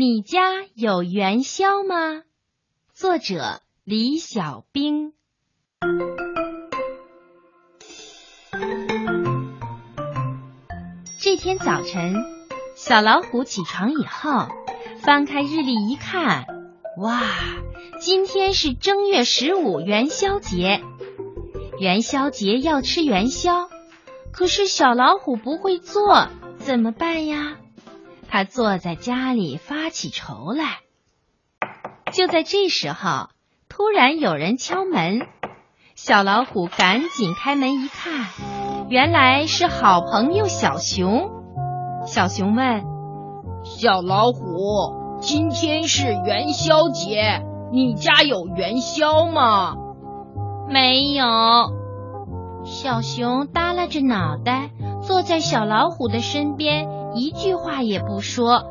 你家有元宵吗？作者李小兵。这天早晨，小老虎起床以后，翻开日历一看，哇，今天是正月十五元宵节。元宵节要吃元宵，可是小老虎不会做，怎么办呀？他坐在家里发起愁来。就在这时候，突然有人敲门，小老虎赶紧开门一看。原来是好朋友小熊。小熊问：“小老虎，今天是元宵节，你家有元宵吗？”“没有。”小熊耷拉着脑袋坐在小老虎的身边，一句话也不说。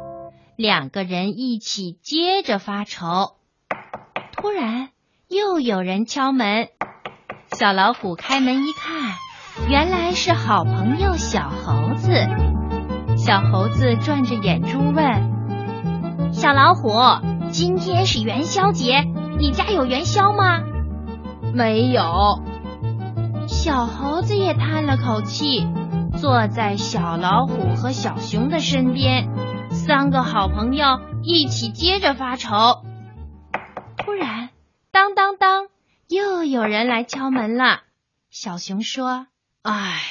两个人一起接着发愁。突然，又有人敲门。小老虎开门一看。原来是好朋友小猴子。小猴子转着眼珠问：“小老虎，今天是元宵节，你家有元宵吗？”“没有。”小猴子也叹了口气，坐在小老虎和小熊的身边。三个好朋友一起接着发愁。突然，当当当，又有人来敲门了。小熊说。唉，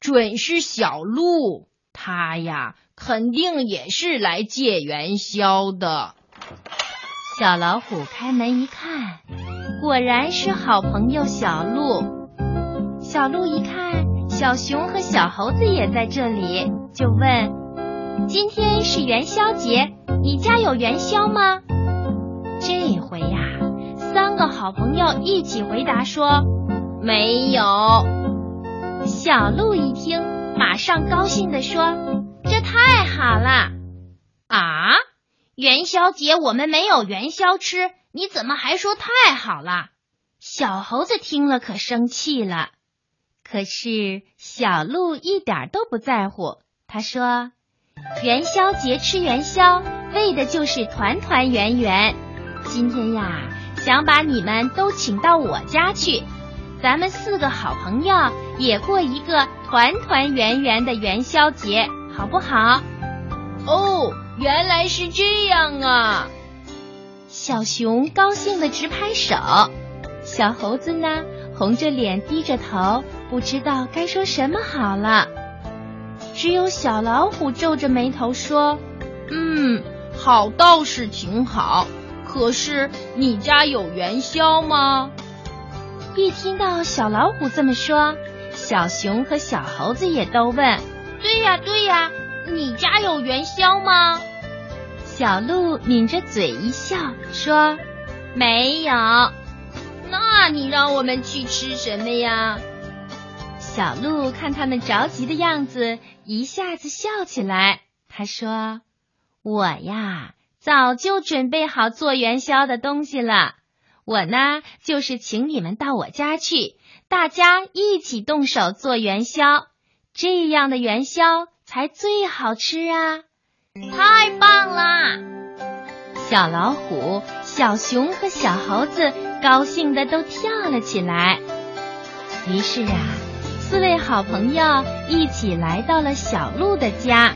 准是小鹿，他呀，肯定也是来借元宵的。小老虎开门一看，果然是好朋友小鹿。小鹿一看，小熊和小猴子也在这里，就问：“今天是元宵节，你家有元宵吗？”这回呀，三个好朋友一起回答说：“没有。”小鹿一听，马上高兴地说：“这太好了！啊，元宵节我们没有元宵吃，你怎么还说太好了？”小猴子听了可生气了。可是小鹿一点都不在乎，他说：“元宵节吃元宵，为的就是团团圆圆。今天呀，想把你们都请到我家去。”咱们四个好朋友也过一个团团圆圆的元宵节，好不好？哦，原来是这样啊！小熊高兴的直拍手，小猴子呢，红着脸低着头，不知道该说什么好了。只有小老虎皱着眉头说：“嗯，好倒是挺好，可是你家有元宵吗？”一听到小老虎这么说，小熊和小猴子也都问：“对呀，对呀，你家有元宵吗？”小鹿抿着嘴一笑说：“没有。”那你让我们去吃什么呀？小鹿看他们着急的样子，一下子笑起来。他说：“我呀，早就准备好做元宵的东西了。”我呢，就是请你们到我家去，大家一起动手做元宵，这样的元宵才最好吃啊！太棒啦！小老虎、小熊和小猴子高兴的都跳了起来。于是啊，四位好朋友一起来到了小鹿的家。